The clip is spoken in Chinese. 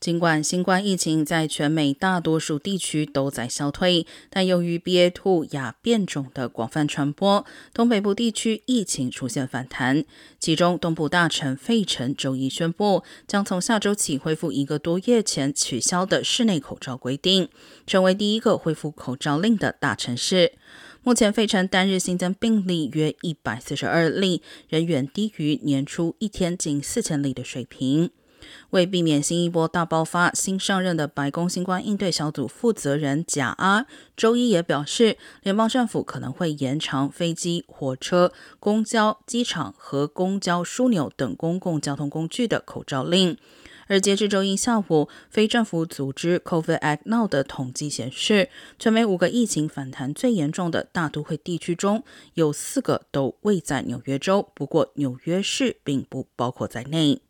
尽管新冠疫情在全美大多数地区都在消退，但由于 BA.2 亚变种的广泛传播，东北部地区疫情出现反弹。其中，东部大臣费城周一宣布，将从下周起恢复一个多月前取消的室内口罩规定，成为第一个恢复口罩令的大城市。目前，费城单日新增病例约一百四十二例，仍远低于年初一天近四千例的水平。为避免新一波大爆发，新上任的白宫新冠应对小组负责人贾阿周一也表示，联邦政府可能会延长飞机、火车、公交、机场和公交枢纽等公共交通工具的口罩令。而截至周一下午，非政府组织 COVID Act Now 的统计显示，全美五个疫情反弹最严重的大都会地区中有四个都未在纽约州，不过纽约市并不包括在内。